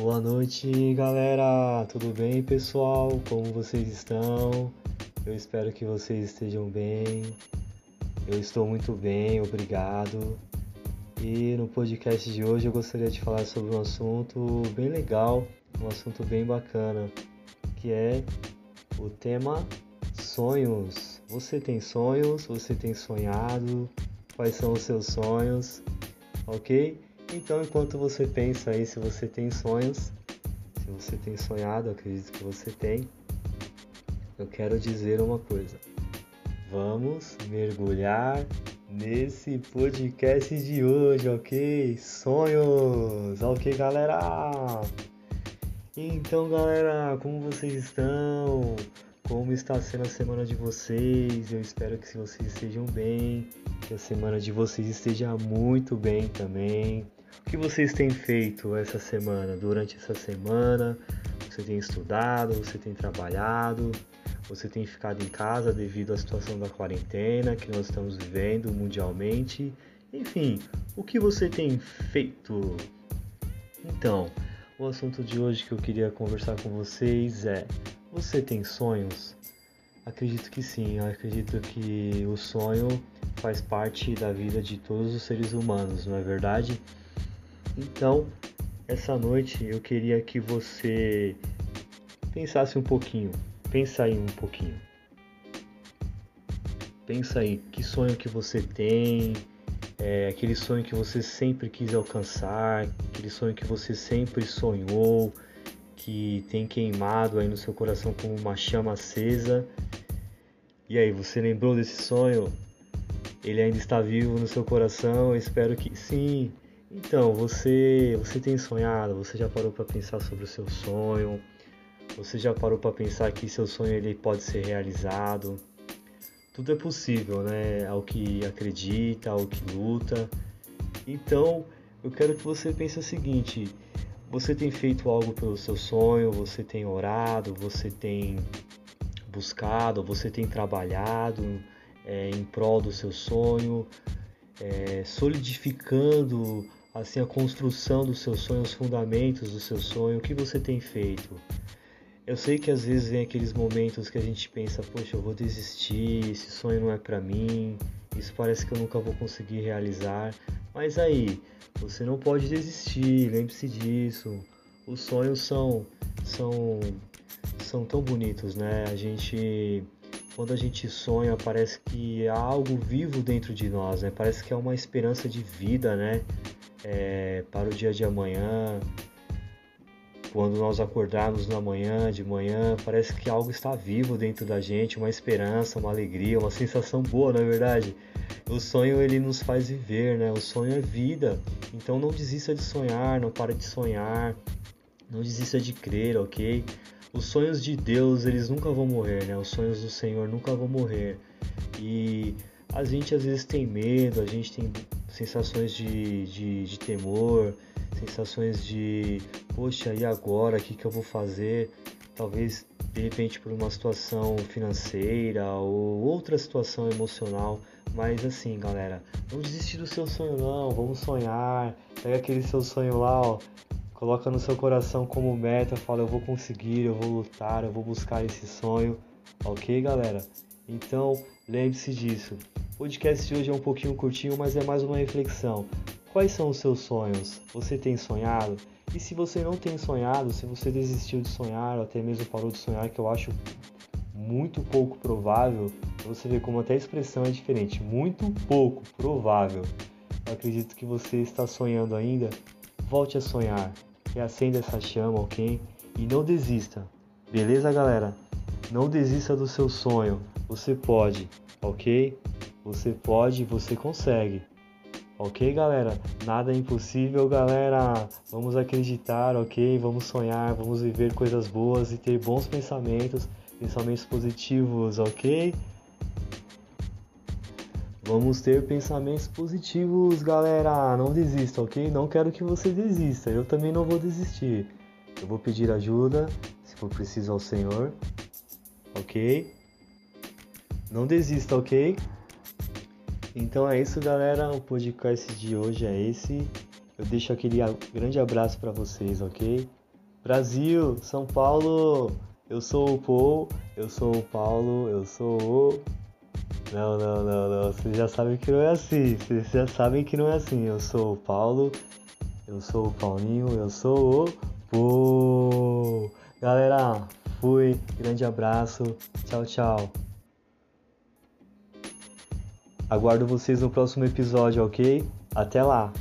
Boa noite, galera. Tudo bem, pessoal? Como vocês estão? Eu espero que vocês estejam bem. Eu estou muito bem, obrigado. E no podcast de hoje eu gostaria de falar sobre um assunto bem legal, um assunto bem bacana, que é o tema sonhos. Você tem sonhos? Você tem sonhado? Quais são os seus sonhos? Ok? Então, enquanto você pensa aí se você tem sonhos, se você tem sonhado, acredito que você tem, eu quero dizer uma coisa. Vamos mergulhar nesse podcast de hoje, ok? Sonhos, ok, galera? Então, galera, como vocês estão? Como está sendo a semana de vocês? Eu espero que vocês estejam bem, que a semana de vocês esteja muito bem também. O que vocês têm feito essa semana? Durante essa semana, você tem estudado, você tem trabalhado, você tem ficado em casa devido à situação da quarentena que nós estamos vivendo mundialmente. Enfim, o que você tem feito? Então, o assunto de hoje que eu queria conversar com vocês é: você tem sonhos? Acredito que sim, eu acredito que o sonho faz parte da vida de todos os seres humanos, não é verdade? Então, essa noite eu queria que você pensasse um pouquinho, pensa aí um pouquinho. Pensa aí, que sonho que você tem, é, aquele sonho que você sempre quis alcançar, aquele sonho que você sempre sonhou, que tem queimado aí no seu coração como uma chama acesa. E aí, você lembrou desse sonho? Ele ainda está vivo no seu coração? Eu espero que sim. Então, você, você tem sonhado? Você já parou para pensar sobre o seu sonho? Você já parou para pensar que seu sonho ele pode ser realizado? Tudo é possível, né? Ao que acredita, ao que luta. Então, eu quero que você pense o seguinte: você tem feito algo pelo seu sonho? Você tem orado? Você tem buscado? Você tem trabalhado é, em prol do seu sonho? É, solidificando assim a construção do seu sonho, os fundamentos do seu sonho, o que você tem feito? Eu sei que às vezes vem aqueles momentos que a gente pensa, poxa, eu vou desistir, esse sonho não é para mim, isso parece que eu nunca vou conseguir realizar. Mas aí, você não pode desistir, lembre-se disso. Os sonhos são são são tão bonitos, né? A gente quando a gente sonha, parece que há algo vivo dentro de nós, né? Parece que é uma esperança de vida, né? é, para o dia de amanhã. Quando nós acordarmos na manhã, de manhã, parece que algo está vivo dentro da gente, uma esperança, uma alegria, uma sensação boa, na é verdade. O sonho ele nos faz viver, né? O sonho é vida. Então não desista de sonhar, não pare de sonhar, não desista de crer, ok? Os sonhos de Deus, eles nunca vão morrer, né? Os sonhos do Senhor nunca vão morrer. E a gente às vezes tem medo, a gente tem sensações de, de, de temor, sensações de, poxa, e agora? O que, que eu vou fazer? Talvez de repente por uma situação financeira ou outra situação emocional. Mas assim, galera, não desistir do seu sonho não, vamos sonhar. Pega aquele seu sonho lá, ó, coloca no seu coração como meta, fala eu vou conseguir, eu vou lutar, eu vou buscar esse sonho. OK, galera? Então, lembre-se disso. O podcast de hoje é um pouquinho curtinho, mas é mais uma reflexão. Quais são os seus sonhos? Você tem sonhado? E se você não tem sonhado, se você desistiu de sonhar ou até mesmo parou de sonhar, que eu acho muito pouco provável, você vê como até a expressão é diferente, muito pouco provável. Eu acredito que você está sonhando ainda, volte a sonhar, reacenda essa chama, ok? E não desista, beleza, galera? Não desista do seu sonho. Você pode, ok? Você pode, você consegue. Ok, galera? Nada é impossível, galera. Vamos acreditar, ok? Vamos sonhar, vamos viver coisas boas e ter bons pensamentos, pensamentos positivos, ok? Vamos ter pensamentos positivos, galera. Não desista, ok? Não quero que você desista. Eu também não vou desistir. Eu vou pedir ajuda, se for preciso, ao Senhor, ok? Não desista, ok? Então é isso, galera. O podcast de hoje é esse. Eu deixo aquele grande abraço para vocês, ok? Brasil, São Paulo, eu sou o Paul, eu sou o Paulo, eu sou o. Não, não, não, não. Vocês já sabem que não é assim. Vocês já sabem que não é assim. Eu sou o Paulo, eu sou o Paulinho, eu sou o Paul. Galera, fui. Grande abraço. Tchau, tchau. Aguardo vocês no próximo episódio, ok? Até lá!